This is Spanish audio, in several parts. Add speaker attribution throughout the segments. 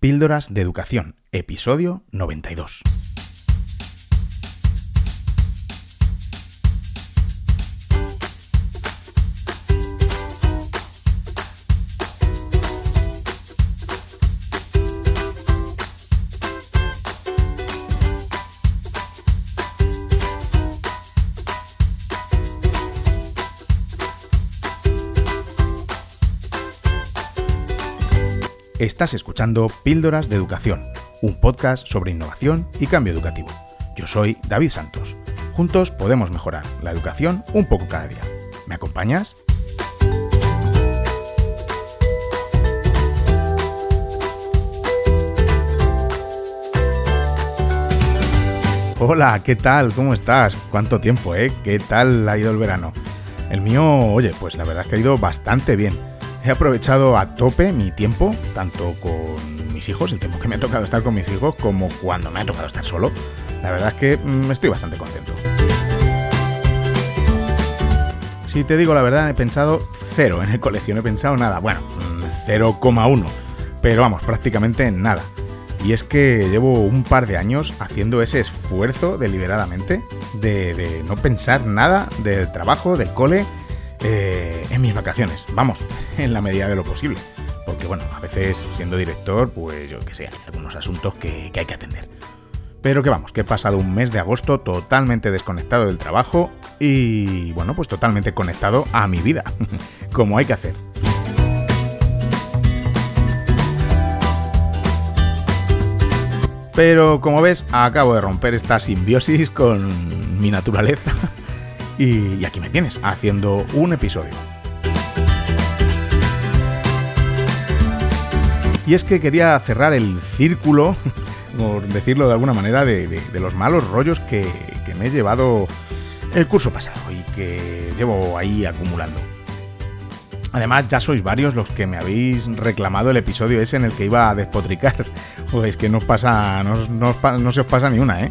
Speaker 1: Píldoras de Educación, episodio 92. Estás escuchando Píldoras de Educación, un podcast sobre innovación y cambio educativo. Yo soy David Santos. Juntos podemos mejorar la educación un poco cada día. ¿Me acompañas? Hola, ¿qué tal? ¿Cómo estás? ¿Cuánto tiempo, eh? ¿Qué tal ha ido el verano? El mío, oye, pues la verdad es que ha ido bastante bien He aprovechado a tope mi tiempo, tanto con mis hijos, el tiempo que me ha tocado estar con mis hijos, como cuando me ha tocado estar solo. La verdad es que mm, estoy bastante contento. Si te digo la verdad, he pensado cero en el colegio, no he pensado nada. Bueno, 0,1. Mm, Pero vamos, prácticamente nada. Y es que llevo un par de años haciendo ese esfuerzo deliberadamente de, de no pensar nada del trabajo, del cole eh, en mis vacaciones, vamos, en la medida de lo posible. Porque bueno, a veces siendo director, pues yo que sé, hay algunos asuntos que, que hay que atender. Pero que vamos, que he pasado un mes de agosto totalmente desconectado del trabajo y bueno, pues totalmente conectado a mi vida, como hay que hacer. Pero como ves, acabo de romper esta simbiosis con mi naturaleza y, aquí me tienes, haciendo un episodio. Y es que quería cerrar el círculo, por decirlo de alguna manera, de, los malos rollos que, me he llevado el curso pasado y que llevo ahí acumulando. Además, ya sois varios los que me habéis reclamado el episodio ese en el que iba a despotricar. Pues que no os pasa, no, no, se os pasa ni una, ¿eh?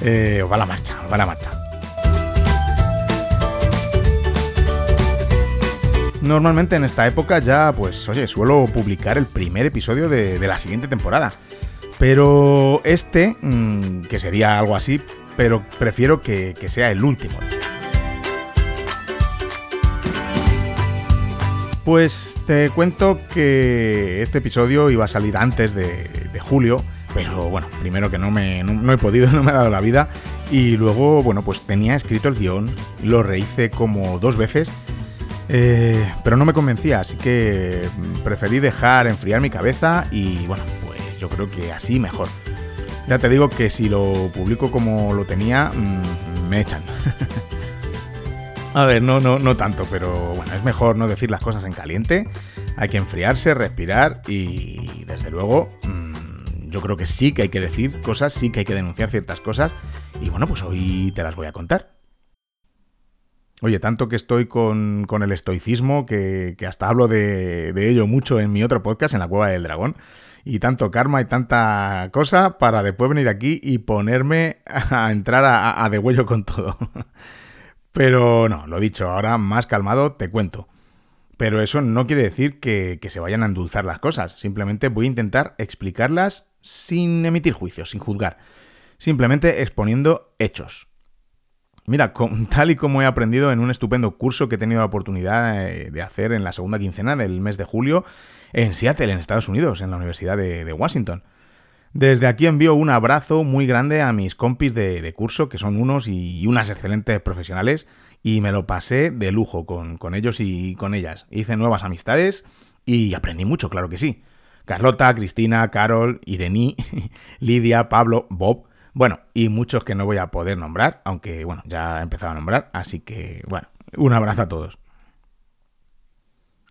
Speaker 1: ¿eh? Os va la marcha, os va la marcha. Normalmente en esta época ya, pues, oye, suelo publicar el primer episodio de, la siguiente temporada. Pero este, mm, que sería algo así, pero prefiero que, sea el último. Pues te cuento que este episodio iba a salir antes de, julio, pero bueno, primero que no, me, no, he podido, no me ha dado la vida, y luego, bueno, pues tenía escrito el guion, lo rehice como dos veces eh, pero no me convencía, así que preferí dejar enfriar mi cabeza y bueno, pues yo creo que así mejor. Ya te digo que si lo publico como lo tenía, mm, me echan. A ver, no, no, no tanto, pero bueno, es mejor no decir las cosas en caliente. Hay que enfriarse, respirar y desde luego mm, yo creo que sí que hay que decir cosas, sí que hay que denunciar ciertas cosas. Y bueno, pues hoy te las voy a contar. Oye, tanto que estoy con, el estoicismo que, hasta hablo de, ello mucho en mi otro podcast, en la Cueva del Dragón. Y tanto karma y tanta cosa para después venir aquí y ponerme a entrar a, a de huello con todo. Pero no, lo dicho, ahora más calmado te cuento. Pero eso no quiere decir que, que se vayan a endulzar las cosas. Simplemente voy a intentar explicarlas sin emitir juicios, sin juzgar. Simplemente exponiendo hechos. Mira, tal y como he aprendido en un estupendo curso que he tenido la oportunidad eh, de hacer en la segunda quincena del mes de julio en Seattle, en Estados Unidos, en la Universidad de, Washington. Desde aquí envío un abrazo muy grande a mis compis de, curso, que son unos y unas excelentes profesionales, y me lo pasé de lujo con, con ellos y con ellas. Hice nuevas amistades y aprendí mucho, claro que sí. Carlota, Cristina, Carol, Irení, Lidia, Pablo, Bob, bueno, y muchos que no voy a poder nombrar, aunque bueno, ya he empezado a nombrar, así que bueno, un abrazo a todos.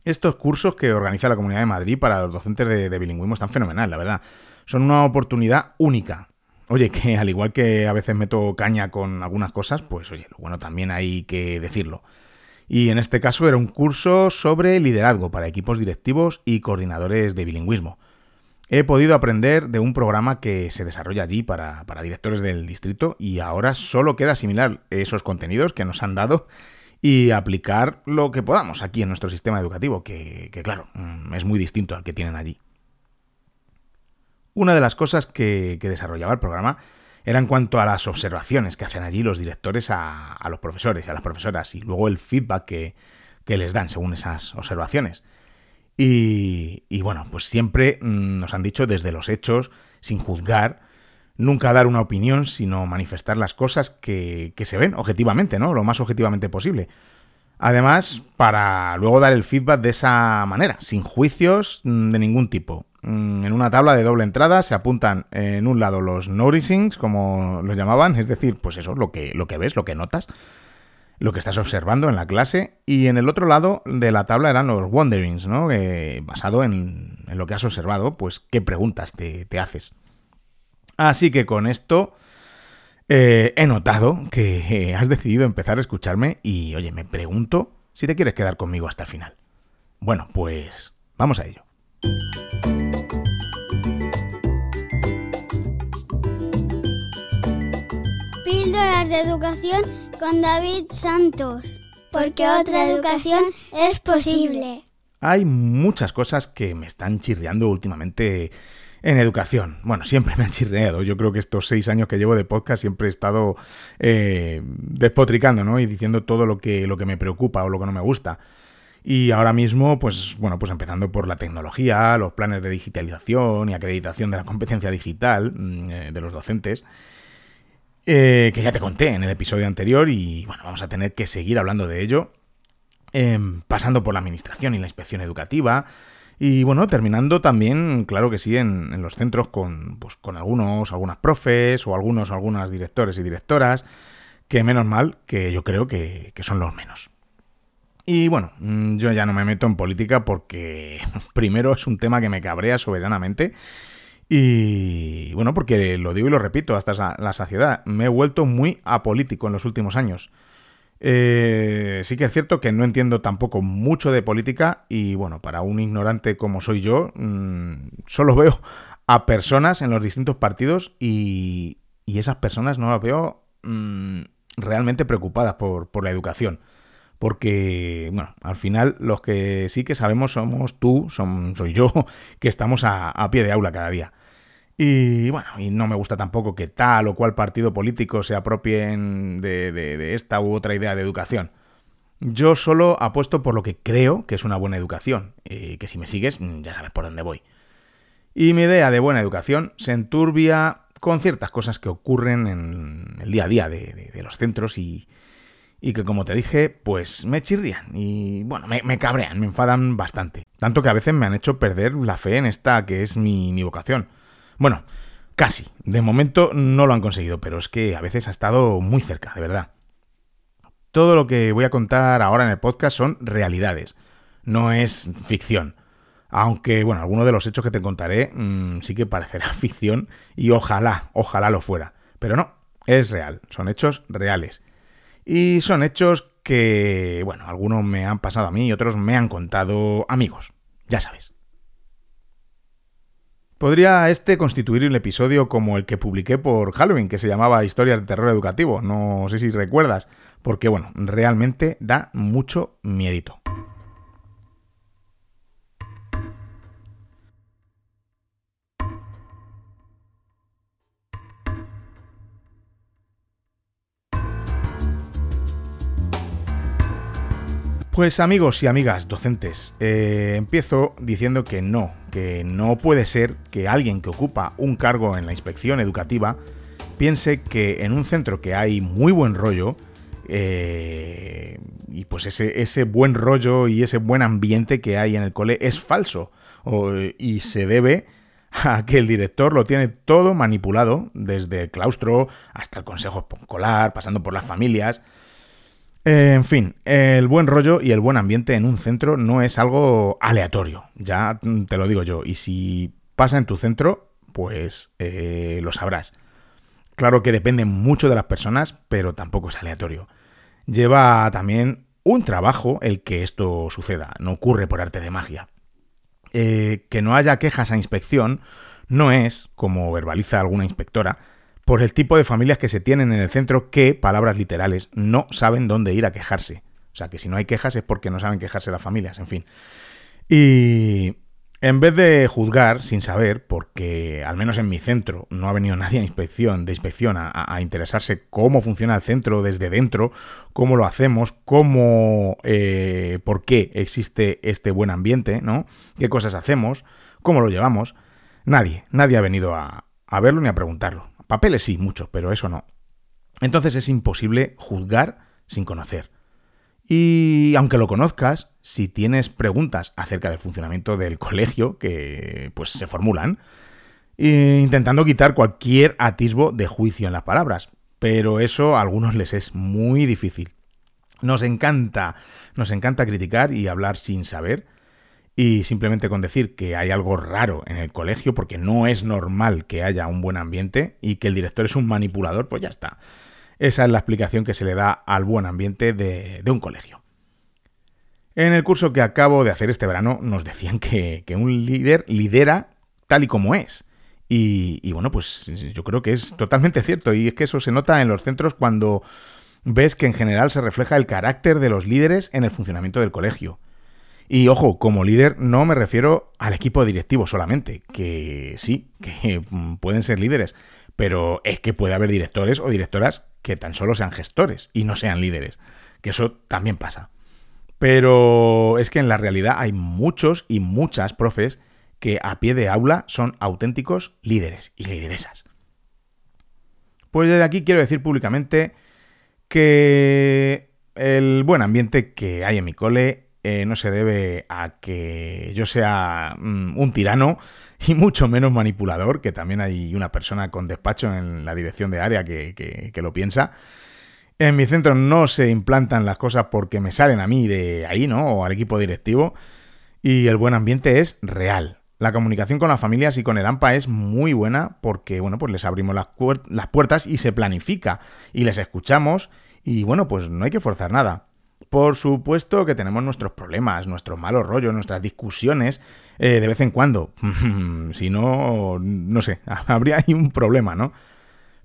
Speaker 1: Estos cursos que organiza la Comunidad de Madrid para los docentes de, bilingüismo están fenomenal, la verdad. Son una oportunidad única. Oye, que al igual que a veces meto caña con algunas cosas, pues oye, lo bueno también hay que decirlo. Y en este caso era un curso sobre liderazgo para equipos directivos y coordinadores de bilingüismo. He podido aprender de un programa que se desarrolla allí para, directores del distrito y ahora solo queda asimilar esos contenidos que nos han dado y aplicar lo que podamos aquí en nuestro sistema educativo, que, claro, mm, es muy distinto al que tienen allí. Una de las cosas que, desarrollaba el programa era en cuanto a las observaciones que hacen allí los directores a, los profesores y a las profesoras y luego el feedback que, les dan según esas observaciones. Y, bueno, pues siempre mm, nos han dicho desde los hechos, sin juzgar, nunca dar una opinión, sino manifestar las cosas que, que, se ven objetivamente, ¿no? Lo más objetivamente posible. Además, para luego dar el feedback de esa manera, sin juicios mm, de ningún tipo. Mm, en una tabla de doble entrada se apuntan en un lado los noticings, como los llamaban, es decir, pues eso, lo que, lo que ves, lo que notas, lo que estás observando en la clase, y en el otro lado de la tabla eran los wonderings, ¿no? basado en, lo que has observado, pues qué preguntas te, te haces. Así que con esto eh, he notado que has decidido empezar a escucharme y, oye, me pregunto si te quieres quedar conmigo hasta el final. Bueno, pues vamos a ello.
Speaker 2: Píldoras de educación con David Santos, porque otra educación es posible.
Speaker 1: Hay muchas cosas que me están chirriando últimamente en educación. Bueno, siempre me han chirreado. Yo creo que estos seis años que llevo de podcast siempre he estado eh, despotricando, ¿no? Y diciendo todo lo que, lo que me preocupa o lo que no me gusta. Y ahora mismo, pues bueno, pues empezando por la tecnología, los planes de digitalización y acreditación de la competencia digital mm, eh, de los docentes, eh, que ya te conté en el episodio anterior y bueno, vamos a tener que seguir hablando de ello, em, pasando por la administración y la inspección educativa, y bueno, terminando también, claro que sí, en, los centros con, pues, con algunos, algunas profes o algunos, algunas directores y directoras, que menos mal, que yo creo que, son los menos. Y bueno, mm, yo ya no me meto en política porque primero es un tema que me cabrea soberanamente. Y bueno, porque lo digo y lo repito hasta la saciedad, me he vuelto muy apolítico en los últimos años. Eh, sí que es cierto que no entiendo tampoco mucho de política y bueno, para un ignorante como soy yo, mm, solo veo a personas en los distintos partidos y, esas personas no las veo mm, realmente preocupadas por, la educación. Porque, bueno, al final los que sí que sabemos somos tú, soy yo, que estamos a pie de aula cada día. Y bueno, y no me gusta tampoco que tal o cual partido político se apropien de, esta u otra idea de educación. Yo solo apuesto por lo que creo que es una buena educación, y que si me sigues ya sabes por dónde voy. Y mi idea de buena educación se enturbia con ciertas cosas que ocurren en el día a día de, los centros y, que como te dije, pues me chirrían y bueno, me, cabrean, me enfadan bastante. Tanto que a veces me han hecho perder la fe en esta que es mi vocación. Bueno, casi. De momento no lo han conseguido, pero es que a veces ha estado muy cerca, de verdad. Todo lo que voy a contar ahora en el podcast son realidades, no es ficción. Aunque, bueno, alguno de los hechos que te contaré mm, sí que parecerá ficción y ojalá, ojalá lo fuera. Pero no, es real, son hechos reales. Y son hechos que, bueno, algunos me han pasado a mí y otros me han contado amigos, ya sabes. Podría este constituir un episodio como el que publiqué por Halloween, que se llamaba Historias de Terror Educativo. No sé si recuerdas, porque bueno, realmente da mucho miedito. Pues amigos y amigas docentes, eh, empiezo diciendo que no, que no puede ser que alguien que ocupa un cargo en la inspección educativa piense que en un centro que hay muy buen rollo, eh, y pues ese, ese, buen rollo y ese buen ambiente que hay en el cole es falso, y se debe a que el director lo tiene todo manipulado, desde el claustro hasta el consejo escolar, pasando por las familias, en fin, el buen rollo y el buen ambiente en un centro no es algo aleatorio, ya te lo digo yo, y si pasa en tu centro, pues eh, lo sabrás. Claro que depende mucho de las personas, pero tampoco es aleatorio. Lleva también un trabajo el que esto suceda, no ocurre por arte de magia. Eh, que no haya quejas a inspección no es, como verbaliza alguna inspectora, por el tipo de familias que se tienen en el centro que, palabras literales, no saben dónde ir a quejarse. O sea, que si no hay quejas es porque no saben quejarse las familias, en fin. Y En vez de juzgar sin saber, porque al menos en mi centro no ha venido nadie a inspección, de inspección a, interesarse cómo funciona el centro desde dentro, cómo lo hacemos, cómo, eh, por qué existe este buen ambiente, ¿no? ¿Qué cosas hacemos? ¿Cómo lo llevamos? Nadie, nadie ha venido a, a verlo ni a preguntarlo. Papeles sí, mucho, pero eso no. Entonces es imposible juzgar sin conocer. Y aunque lo conozcas, si tienes preguntas acerca del funcionamiento del colegio, que pues se formulan, intentando quitar cualquier atisbo de juicio en las palabras. Pero eso a algunos les es muy difícil. Nos encanta, nos encanta criticar y hablar sin saber. Y simplemente con decir que hay algo raro en el colegio, porque no es normal que haya un buen ambiente y que el director es un manipulador, pues ya está. Esa es la explicación que se le da al buen ambiente de, un colegio. En el curso que acabo de hacer este verano nos decían que, un líder lidera tal y como es. Y, y, bueno, pues yo creo que es totalmente cierto. Y es que eso se nota en los centros cuando ves que en general se refleja el carácter de los líderes en el funcionamiento del colegio. Y ojo, como líder no me refiero al equipo directivo solamente, que sí, que pueden ser líderes, pero es que puede haber directores o directoras que tan solo sean gestores y no sean líderes, que eso también pasa. Pero es que en la realidad hay muchos y muchas profes que a pie de aula son auténticos líderes y lideresas. Pues desde aquí quiero decir públicamente que el buen ambiente que hay en mi cole eh, no se debe a que yo sea mm, un tirano y mucho menos manipulador, que también hay una persona con despacho en la dirección de área que, lo piensa. En mi centro no se implantan las cosas porque me salen a mí de ahí, ¿no? O al equipo directivo. Y el buen ambiente es real. La comunicación con las familias y con el AMPA es muy buena porque, bueno, pues les abrimos las, las puertas y se planifica y les escuchamos y, bueno, pues no hay que forzar nada. Por supuesto que tenemos nuestros problemas, nuestros malos rollos, nuestras discusiones eh, de vez en cuando. si no, no sé, habría ahí un problema, ¿no?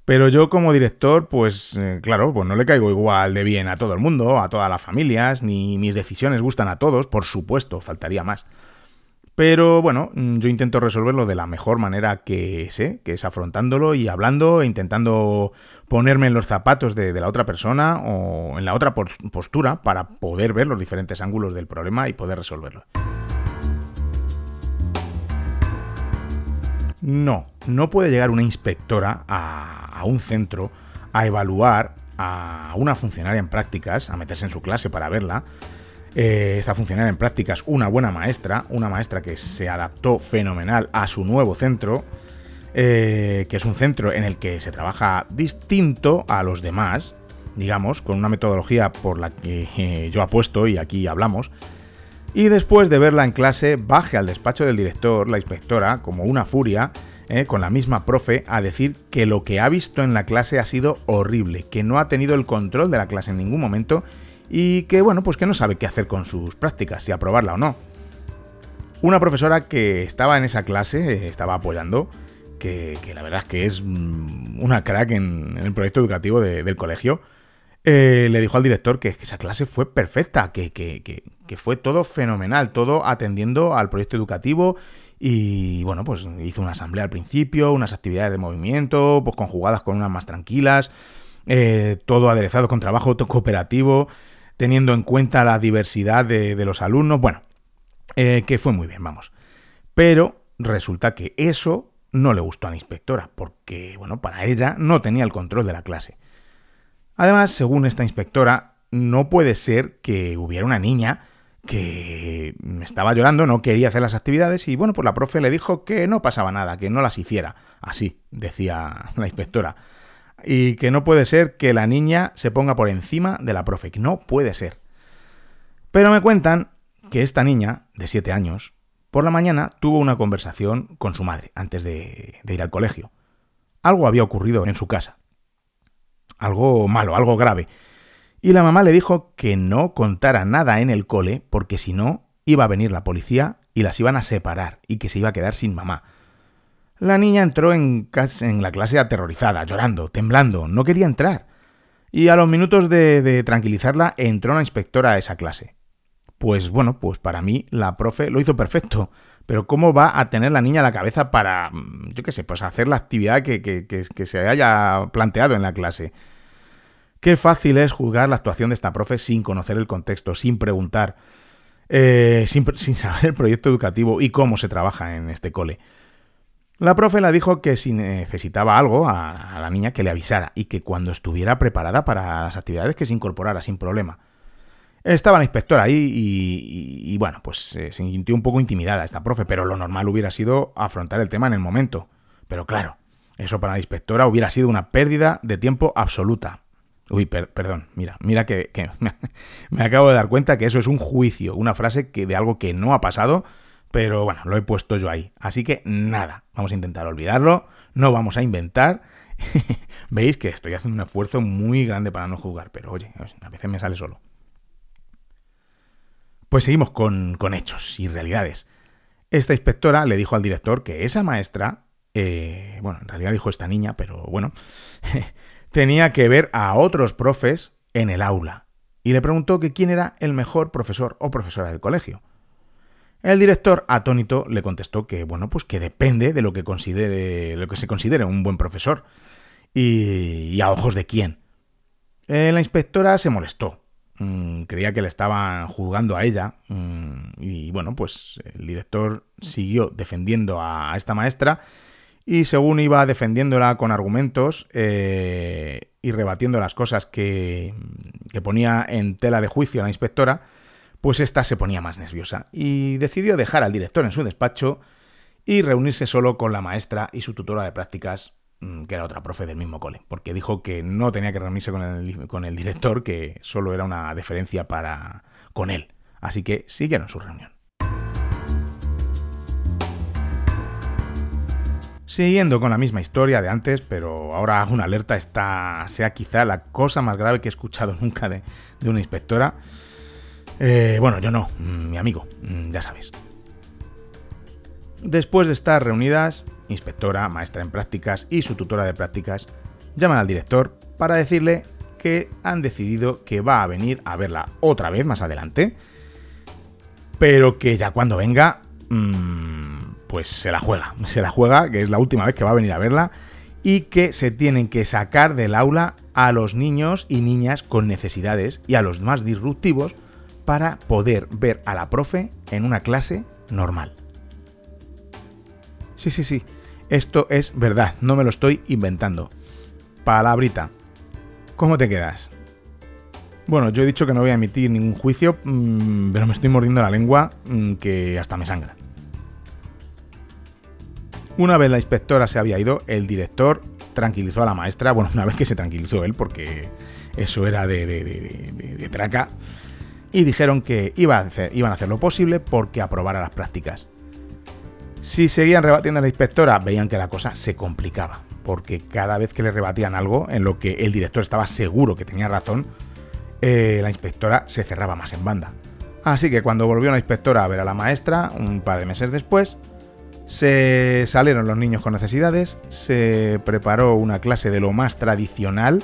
Speaker 1: Pero yo como director, pues eh, claro, pues no le caigo igual de bien a todo el mundo, a todas las familias, ni mis decisiones gustan a todos, por supuesto, faltaría más. Pero bueno, mm, yo intento resolverlo de la mejor manera que sé, que es afrontándolo y hablando, e intentando ponerme en los zapatos de, la otra persona o en la otra postura para poder ver los diferentes ángulos del problema y poder resolverlo. No, no puede llegar una inspectora a, a un centro a evaluar a una funcionaria en prácticas, a meterse en su clase para verla, eh, esta funcionaria en prácticas una buena maestra, una maestra que se adaptó fenomenal a su nuevo centro, eh, que es un centro en el que se trabaja distinto a los demás, digamos, con una metodología por la que eh, yo apuesto y aquí hablamos. Y después de verla en clase, baje al despacho del director, la inspectora, como una furia, con la misma profe, a decir que lo que ha visto en la clase ha sido horrible, que no ha tenido el control de la clase en ningún momento y que, bueno, pues que no sabe qué hacer con sus prácticas, si aprobarla o no. Una profesora que estaba en esa clase, eh, estaba apoyando, que, la verdad es que es mm, una crack en, el proyecto educativo del colegio, eh, le dijo al director que, esa clase fue perfecta, que, que, fue todo fenomenal, todo atendiendo al proyecto educativo y bueno, pues hizo una asamblea al principio, unas actividades de movimiento, pues conjugadas con unas más tranquilas, eh, todo aderezado con trabajo cooperativo teniendo en cuenta la diversidad de, los alumnos. Bueno, eh, que fue muy bien, vamos. Pero resulta que eso no le gustó a la inspectora, porque, bueno, para ella no tenía el control de la clase. Además, según esta inspectora, no puede ser que hubiera una niña que estaba llorando, no quería hacer las actividades y bueno, pues la profe le dijo que no pasaba nada, que no las hiciera. Así, decía la inspectora y que no puede ser que la niña se ponga por encima de la profe, que no puede ser. Pero me cuentan que esta niña, de 7 años, por la mañana tuvo una conversación con su madre antes de, de ir al colegio. Algo había ocurrido en su casa. Algo malo, algo grave. Y la mamá le dijo que no contara nada en el cole porque si no iba a venir la policía y las iban a separar y que se iba a quedar sin mamá. La niña entró en, la clase aterrorizada, llorando, temblando, no quería entrar. Y a los minutos de, tranquilizarla entró una inspectora a esa clase. pues bueno, pues para mí la profe lo hizo perfecto. Pero ¿cómo va a tener la niña la cabeza para, mm, yo qué sé, pues hacer la actividad que, que se haya planteado en la clase? Qué fácil es juzgar la actuación de esta profe sin conocer el contexto, sin preguntar, eh, sin, saber el proyecto educativo y cómo se trabaja en este cole. La profe le dijo que si necesitaba algo a, la niña que le avisara y que cuando estuviera preparada para las actividades que se incorporara sin problema. Estaba la inspectora ahí y, bueno, pues eh, se sintió un poco intimidada esta profe, pero lo normal hubiera sido afrontar el tema en el momento. Pero claro, eso para la inspectora hubiera sido una pérdida de tiempo absoluta. Uy, perdón, mira, mira que, me acabo de dar cuenta que eso es un juicio, una frase que de algo que no ha pasado, pero bueno, lo he puesto yo ahí. Así que nada, vamos a intentar olvidarlo, no vamos a inventar. Veis que estoy haciendo un esfuerzo muy grande para no jugar, pero oye, a veces me sale solo. Pues seguimos con, hechos y realidades. Esta inspectora le dijo al director que esa maestra, eh, bueno, en realidad dijo esta niña, pero bueno, tenía que ver a otros profes en el aula y le preguntó que quién era el mejor profesor o profesora del colegio. El director, atónito, le contestó que, bueno, pues que depende de lo que considere, lo que se considere un buen profesor. Y, a ojos de quién. Eh, la inspectora se molestó. Mm, creía que le estaban juzgando a ella. Mm, y bueno, pues el director siguió defendiendo a esta maestra y según iba defendiéndola con argumentos eh, y rebatiendo las cosas que, que ponía en tela de juicio la inspectora, pues ésta se ponía más nerviosa y decidió dejar al director en su despacho y reunirse solo con la maestra y su tutora de prácticas, mm, que era otra profe del mismo cole, porque dijo que no tenía que reunirse con el, director, que solo era una deferencia para con él. Así que siguieron su reunión. Siguiendo con la misma historia de antes, pero ahora una alerta, esta sea quizá la cosa más grave que he escuchado nunca de, una inspectora. Eh, bueno, yo no, mm, mi amigo, mm, ya sabes. Después de estar reunidas, inspectora, maestra en prácticas y su tutora de prácticas llaman al director para decirle que han decidido que va a venir a verla otra vez más adelante, pero que ya cuando venga... Mmm, pues se la juega, se la juega, que es la última vez que va a venir a verla, y que se tienen que sacar del aula a los niños y niñas con necesidades y a los más disruptivos para poder ver a la profe en una clase normal. Sí, sí, sí, esto es verdad, no me lo estoy inventando. Palabrita, ¿cómo te quedas? Bueno, yo he dicho que no voy a emitir ningún juicio, mm, pero me estoy mordiendo la lengua mm, que hasta me sangra. Una vez la inspectora se había ido, el director tranquilizó a la maestra, bueno, una vez que se tranquilizó él, porque eso era de, traca, y dijeron que iban a hacer lo posible porque aprobara las prácticas. Si seguían rebatiendo a la inspectora, veían que la cosa se complicaba, porque cada vez que le rebatían algo en lo que el director estaba seguro que tenía razón, eh, la inspectora se cerraba más en banda. Así que cuando volvió la inspectora a ver a la maestra, un par de meses después, se salieron los niños con necesidades, se preparó una clase de lo más tradicional,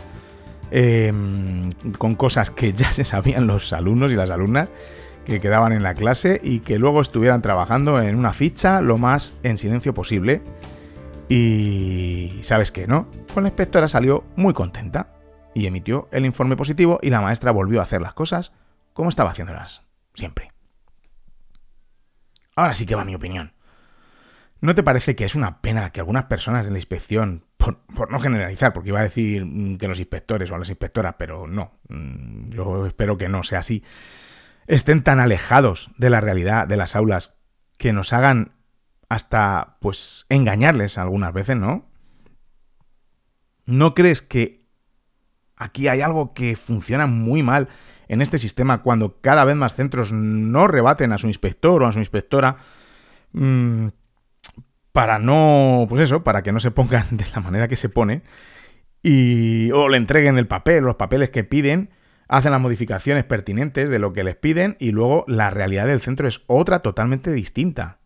Speaker 1: em, con cosas que ya se sabían los alumnos y las alumnas que quedaban en la clase y que luego estuvieran trabajando en una ficha lo más en silencio posible. Y sabes qué, ¿no? Pues la inspectora salió muy contenta y emitió el informe positivo y la maestra volvió a hacer las cosas como estaba haciéndolas siempre. Ahora sí que va mi opinión. ¿No te parece que es una pena que algunas personas de la inspección, por, no generalizar, porque iba a decir mm, que los inspectores o las inspectoras, pero no, mm, yo espero que no sea así, estén tan alejados de la realidad de las aulas que nos hagan hasta, pues, engañarles algunas veces, ¿no? ¿No crees que aquí hay algo que funciona muy mal en este sistema cuando cada vez más centros no rebaten a su inspector o a su inspectora? Mm, para no, pues eso, para que no se pongan de la manera que se pone y o le entreguen el papel, los papeles que piden, hacen las modificaciones pertinentes de lo que les piden y luego la realidad del centro es otra totalmente distinta.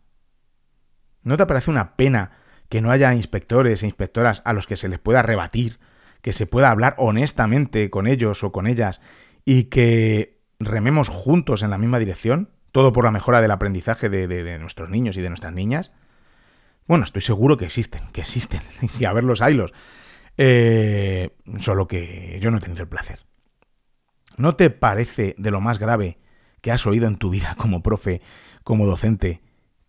Speaker 1: ¿No te parece una pena que no haya inspectores e inspectoras a los que se les pueda rebatir, que se pueda hablar honestamente con ellos o con ellas y que rememos juntos en la misma dirección, todo por la mejora del aprendizaje de, nuestros niños y de nuestras niñas. Bueno, estoy seguro que existen, que existen, y a ver los haylos. Eh, solo que yo no he tenido el placer. ¿No te parece de lo más grave que has oído en tu vida como profe, como docente,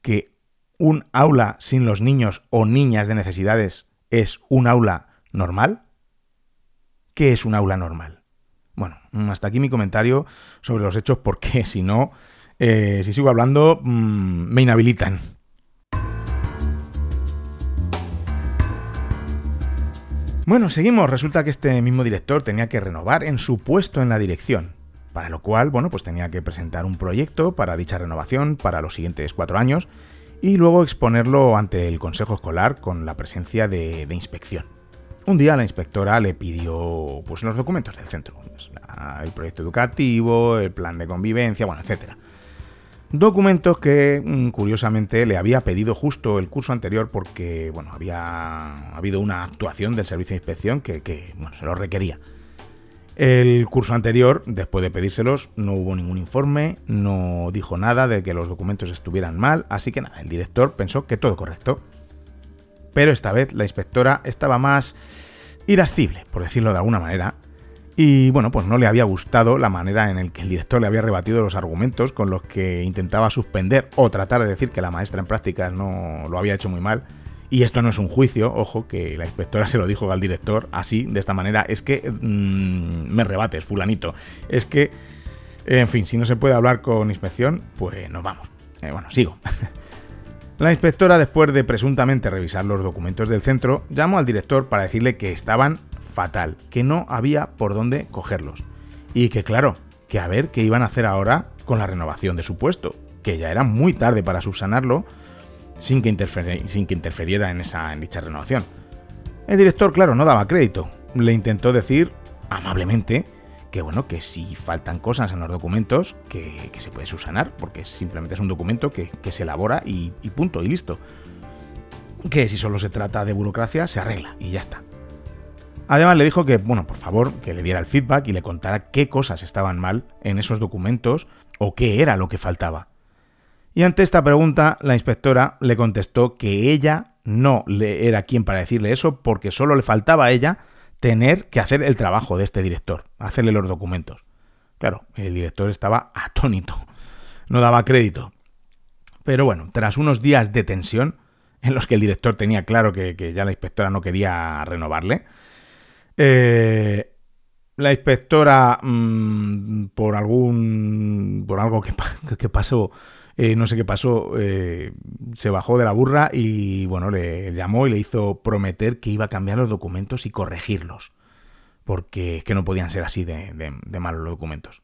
Speaker 1: que un aula sin los niños o niñas de necesidades es un aula normal? ¿Qué es un aula normal? Bueno, hasta aquí mi comentario sobre los hechos porque si no, eh, si sigo hablando, mm, me inhabilitan. Bueno, seguimos. Resulta que este mismo director tenía que renovar en su puesto en la dirección. Para lo cual, bueno, pues tenía que presentar un proyecto para dicha renovación para los siguientes cuatro años y luego exponerlo ante el Consejo Escolar con la presencia de, inspección. Un día la inspectora le pidió pues, los documentos del centro, pues, el proyecto educativo, el plan de convivencia, bueno, etcétera. Documentos que, mm, curiosamente, le había pedido justo el curso anterior porque, bueno, había habido una actuación del servicio de inspección que, se lo requería. El curso anterior, después de pedírselos, no hubo ningún informe, no dijo nada de que los documentos estuvieran mal, así que nada, el director pensó que todo correcto. Pero esta vez la inspectora estaba más irascible, por decirlo de alguna manera, y bueno, pues no le había gustado la manera en la que el director le había rebatido los argumentos con los que intentaba suspender o tratar de decir que la maestra en prácticas no lo había hecho muy mal. Y esto no es un juicio, ojo, que la inspectora se lo dijo al director así, de esta manera. Es que mm, me rebates, fulanito. Es que, en fin, si no se puede hablar con inspección, pues nos vamos. Eh, bueno, sigo. La inspectora, después de presuntamente revisar los documentos del centro, llamó al director para decirle que estaban fatal, que no había por dónde cogerlos. Y que claro, que a ver qué iban a hacer ahora con la renovación de su puesto, que ya era muy tarde para subsanarlo sin que, sin que interferiera en, esa, en dicha renovación. El director, claro, no daba crédito. Le intentó decir, amablemente, que bueno, que si faltan cosas en los documentos, que, se puede subsanar, porque simplemente es un documento que, se elabora y, y punto, y listo. Que si solo se trata de burocracia, se arregla y ya está. Además le dijo que, bueno, por favor, que le diera el feedback y le contara qué cosas estaban mal en esos documentos o qué era lo que faltaba. Y ante esta pregunta, la inspectora le contestó que ella no le era quien para decirle eso porque solo le faltaba a ella tener que hacer el trabajo de este director, hacerle los documentos. Claro, el director estaba atónito, no daba crédito. Pero bueno, tras unos días de tensión, en los que el director tenía claro que, que ya la inspectora no quería renovarle, eh, la inspectora, mm, por algún. por algo que, pasó, eh, no sé qué pasó, eh, se bajó de la burra y bueno, le llamó y le hizo prometer que iba a cambiar los documentos y corregirlos. Porque es que no podían ser así de malos los documentos.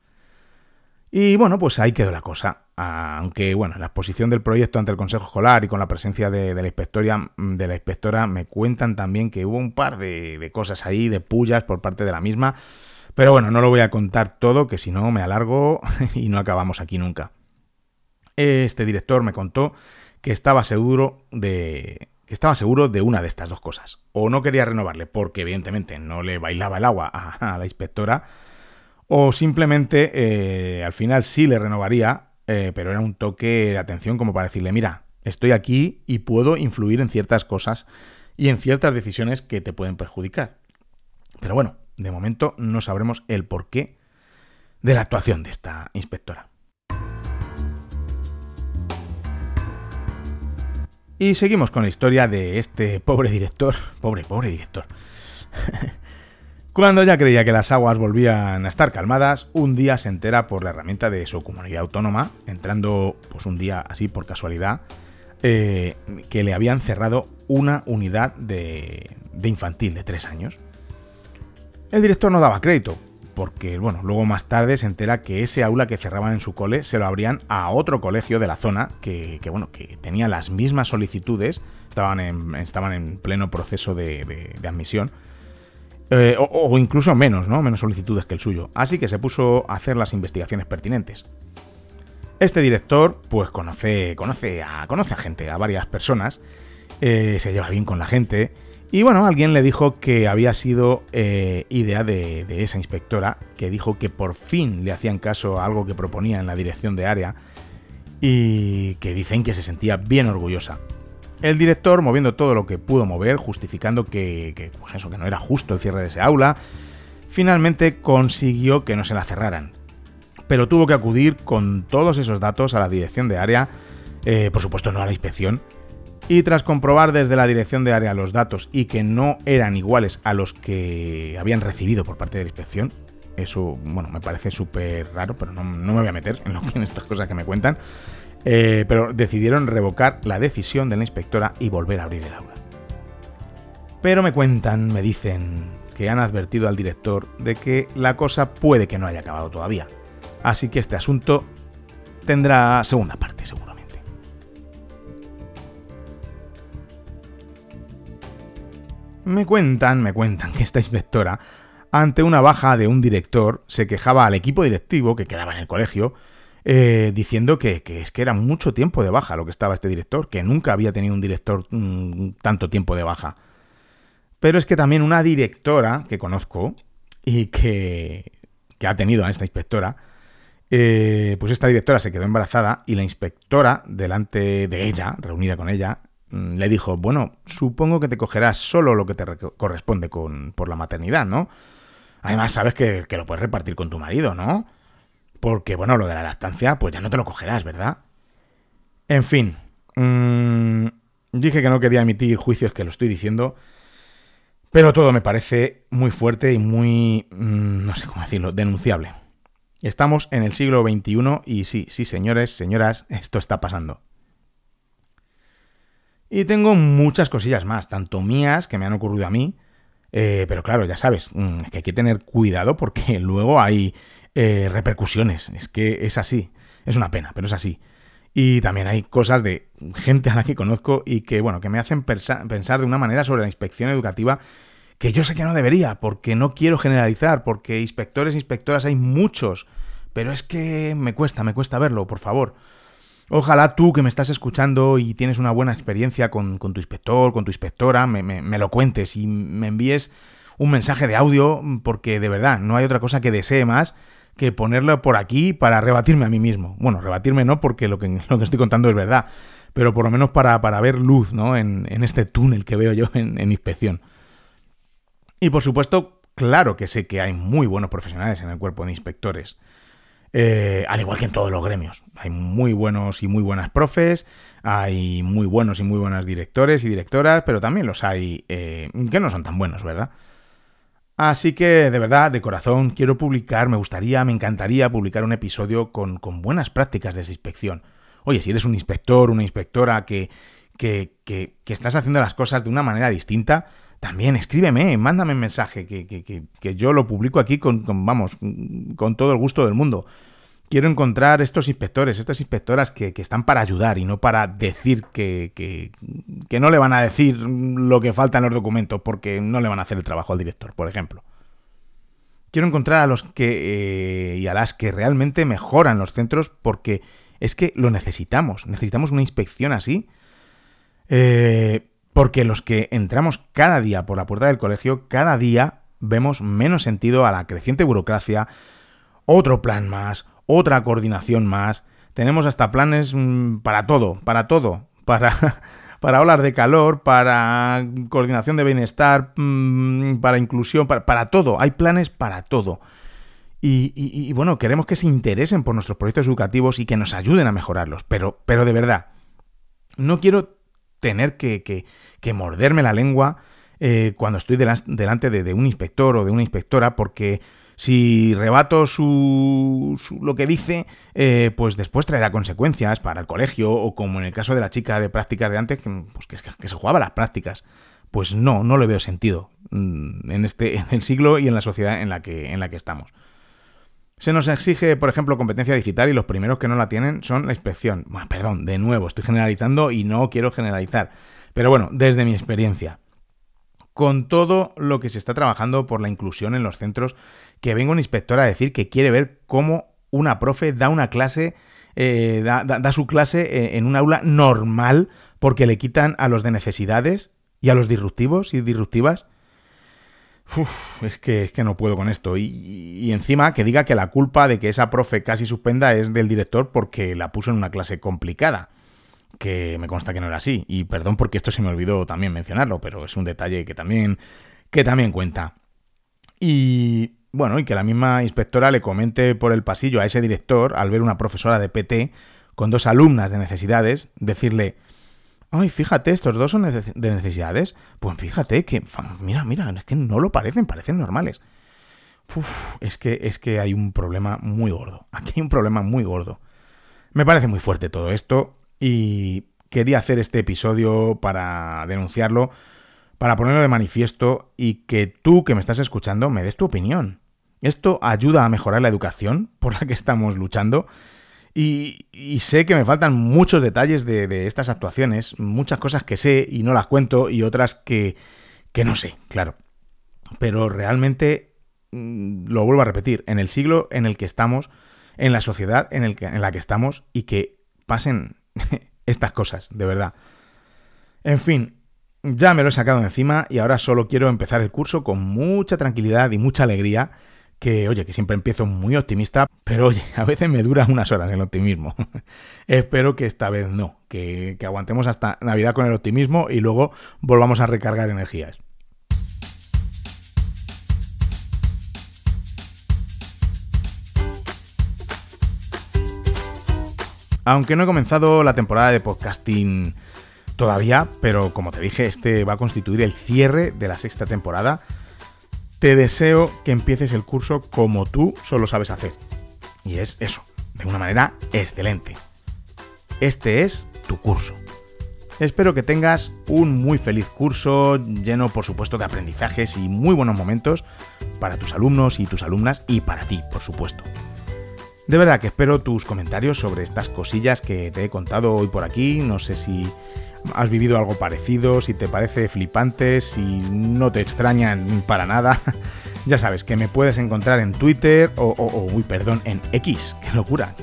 Speaker 1: Y bueno, pues ahí quedó la cosa. Aunque bueno, la exposición del proyecto ante el Consejo Escolar y con la presencia de, la, inspectora, de la inspectora me cuentan también que hubo un par de, cosas ahí, de pullas por parte de la misma. Pero bueno, no lo voy a contar todo, que si no me alargo y no acabamos aquí nunca. Este director me contó que estaba seguro de que estaba seguro de una de estas dos cosas. O no quería renovarle porque evidentemente no le bailaba el agua a la inspectora, o simplemente eh, al final sí le renovaría, eh, pero era un toque de atención como para decirle, mira, estoy aquí y puedo influir en ciertas cosas y en ciertas decisiones que te pueden perjudicar. Pero bueno, de momento no sabremos el porqué de la actuación de esta inspectora. Y seguimos con la historia de este pobre director, pobre, pobre director, Cuando ya creía que las aguas volvían a estar calmadas, un día se entera por la herramienta de su comunidad autónoma, entrando pues un día así por casualidad, eh, que le habían cerrado una unidad de, de infantil de tres años. El director no daba crédito, porque bueno, luego más tarde se entera que ese aula que cerraban en su cole se lo abrían a otro colegio de la zona que, bueno, que tenía las mismas solicitudes, estaban en, estaban en pleno proceso de admisión eh, o, incluso menos, ¿no? Menos solicitudes que el suyo. Así que se puso a hacer las investigaciones pertinentes. Este director, pues conoce, conoce, a, conoce a gente, a varias personas, eh, se lleva bien con la gente Y bueno, alguien le dijo que había sido eh, idea de, esa inspectora, que dijo que por fin le hacían caso a algo que proponía en la dirección de área y que dicen que se sentía bien orgullosa. El director, moviendo todo lo que pudo mover, justificando que, pues eso, que no era justo el cierre de ese aula, finalmente consiguió que no se la cerraran. Pero tuvo que acudir con todos esos datos a la dirección de área, eh, por supuesto no a la inspección, y tras comprobar desde la dirección de área los datos y que no eran iguales a los que habían recibido por parte de la inspección, eso, bueno, me parece súper raro, pero no, me voy a meter en, lo, en estas cosas que me cuentan, eh, pero decidieron revocar la decisión de la inspectora y volver a abrir el aula. Pero me cuentan, me dicen que han advertido al director de que la cosa puede que no haya acabado todavía. Así que este asunto tendrá segunda parte, seguro. Me cuentan, me cuentan que esta inspectora, ante una baja de un director, se quejaba al equipo directivo que quedaba en el colegio, eh, diciendo que, es que era mucho tiempo de baja lo que estaba este director, que nunca había tenido un director mm, tanto tiempo de baja. Pero es que también una directora que conozco y que, ha tenido a esta inspectora, eh, pues esta directora se quedó embarazada y la inspectora, delante de ella, reunida con ella, Mm, le dijo, bueno, supongo que te cogerás solo lo que te corresponde con, por la maternidad, ¿no? Además, sabes que, lo puedes repartir con tu marido, ¿no? Porque, bueno, lo de la lactancia, pues ya no te lo cogerás, ¿verdad? En fin, mm, dije que no quería emitir juicios que lo estoy diciendo, pero todo me parece muy fuerte y muy, mm, no sé cómo decirlo, denunciable. Estamos en el siglo XXI y sí, sí, señores, señoras, esto está pasando. Y tengo muchas cosillas más, tanto mías que me han ocurrido a mí, eh, pero claro, ya sabes, mm, que hay que tener cuidado porque luego hay eh, repercusiones. Es que es así. Es una pena, pero es así. Y también hay cosas de gente a la que conozco y que, bueno, que me hacen pensar de una manera sobre la inspección educativa que yo sé que no debería, porque no quiero generalizar, porque inspectores e inspectoras hay muchos, pero es que me cuesta, me cuesta verlo, por favor. Ojalá tú que me estás escuchando y tienes una buena experiencia con, tu inspector, con tu inspectora, me, lo cuentes y me envíes un mensaje de audio, porque de verdad no hay otra cosa que desee más que ponerlo por aquí para rebatirme a mí mismo. Bueno, rebatirme no, porque lo que, lo que estoy contando es verdad, pero por lo menos para, para ver luz ¿no? en, este túnel que veo yo en, en inspección. Y por supuesto, claro que sé que hay muy buenos profesionales en el cuerpo de inspectores. Eh, al igual que en todos los gremios. Hay muy buenos y muy buenas profes, hay muy buenos y muy buenas directores y directoras, pero también los hay eh, que no son tan buenos, ¿verdad? Así que, de verdad, de corazón, quiero publicar, me gustaría, me encantaría publicar un episodio con, con buenas prácticas de inspección. Oye, si eres un inspector, una inspectora que, que, que, que estás haciendo las cosas de una manera distinta, también escríbeme, mándame un mensaje, que, yo lo publico aquí con, vamos, con todo el gusto del mundo. Quiero encontrar estos inspectores, estas inspectoras que, están para ayudar y no para decir que, que, no le van a decir lo que falta en los documentos porque no le van a hacer el trabajo al director, por ejemplo. Quiero encontrar a los que eh, y a las que realmente mejoran los centros porque es que lo necesitamos. Necesitamos una inspección así. Eh, porque los que entramos cada día por la puerta del colegio, cada día vemos menos sentido a la creciente burocracia, otro plan más, otra coordinación más. Tenemos hasta planes mm, para todo, para todo, para, para hablar de calor, para coordinación de bienestar, mm, para inclusión, para, todo. Hay planes para todo. Y, bueno, queremos que se interesen por nuestros proyectos educativos y que nos ayuden a mejorarlos. Pero, pero de verdad, no quiero tener que, morderme la lengua eh, cuando estoy delante de, un inspector o de una inspectora, porque si rebato su, lo que dice, eh, pues después traerá consecuencias para el colegio, o como en el caso de la chica de prácticas de antes, que, pues que, se jugaba las prácticas. Pues no, no le veo sentido mm, en, este, en el siglo y en la sociedad en la que, en la que estamos. Se nos exige, por ejemplo, competencia digital y los primeros que no la tienen son la inspección. Bueno, perdón, de nuevo, estoy generalizando y no quiero generalizar. Pero bueno, desde mi experiencia. Con todo lo que se está trabajando por la inclusión en los centros, que venga un inspector a decir que quiere ver cómo una profe da una clase, eh, da, su clase eh, en un aula normal porque le quitan a los de necesidades, ¿Y a los disruptivos y disruptivas? es, que, es que no puedo con esto. Y, y, encima que diga que la culpa de que esa profe casi suspenda es del director porque la puso en una clase complicada. Que me consta que no era así. Y perdón porque esto se me olvidó también mencionarlo, pero es un detalle que también, que también cuenta. Y bueno, y que la misma inspectora le comente por el pasillo a ese director al ver una profesora de PT con dos alumnas de necesidades, decirle, ay, fíjate, estos dos son de necesidades. Pues fíjate que, mira, mira, es que no lo parecen, parecen normales. es que, es que hay un problema muy gordo. Aquí hay un problema muy gordo. Me parece muy fuerte todo esto y quería hacer este episodio para denunciarlo, para ponerlo de manifiesto y que tú que me estás escuchando me des tu opinión. Esto ayuda a mejorar la educación por la que estamos luchando. Y, sé que me faltan muchos detalles de, estas actuaciones, muchas cosas que sé y no las cuento y otras que, que no sé, claro. Pero realmente, mm, lo vuelvo a repetir, en el siglo en el que estamos, en la sociedad en, el que, en la que estamos y que pasen estas cosas, de verdad. En fin, ya me lo he sacado encima y ahora solo quiero empezar el curso con mucha tranquilidad y mucha alegría que, oye, que siempre empiezo muy optimista, pero oye, a veces me dura unas horas el optimismo. Espero que esta vez no, que, que aguantemos hasta Navidad con el optimismo y luego volvamos a recargar energías. Aunque no he comenzado la temporada de podcasting todavía, pero como te dije, este va a constituir el cierre de la sexta temporada te deseo que empieces el curso como tú solo sabes hacer. Y es eso, de una manera excelente. Este es tu curso. Espero que tengas un muy feliz curso, lleno por supuesto de aprendizajes y muy buenos momentos para tus alumnos y tus alumnas y para ti, por supuesto. De verdad que espero tus comentarios sobre estas cosillas que te he contado hoy por aquí. No sé si has vivido algo parecido, si te parece flipante, si no te extrañan para nada. ya sabes que me puedes encontrar en Twitter o, uy, perdón, en X, qué locura,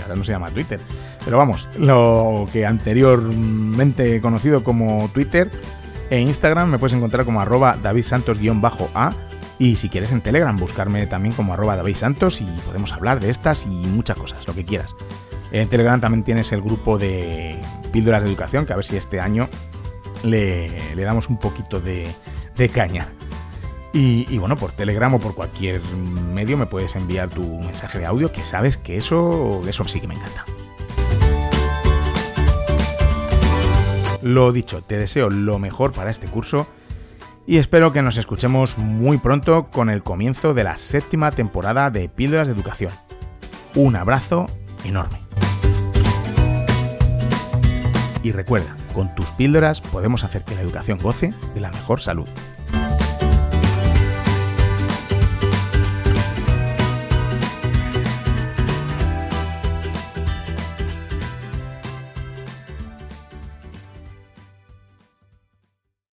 Speaker 1: ahora no se llama Twitter. Pero vamos, lo que anteriormente conocido como Twitter e Instagram me puedes encontrar como arroba davidsantos-a y si quieres en Telegram buscarme también como arroba davidsantos y podemos hablar de estas y muchas cosas, lo que quieras. En Telegram también tienes el grupo de píldoras de educación, que a ver si este año le, damos un poquito de, caña. Y, bueno, por Telegram o por cualquier medio me puedes enviar tu mensaje de audio, que sabes que eso, eso sí que me encanta. Lo dicho, te deseo lo mejor para este curso y espero que nos escuchemos muy pronto con el comienzo de la séptima temporada de Píldoras de Educación. Un abrazo enorme. Y recuerda, con tus píldoras podemos hacer que la educación goce de la mejor salud.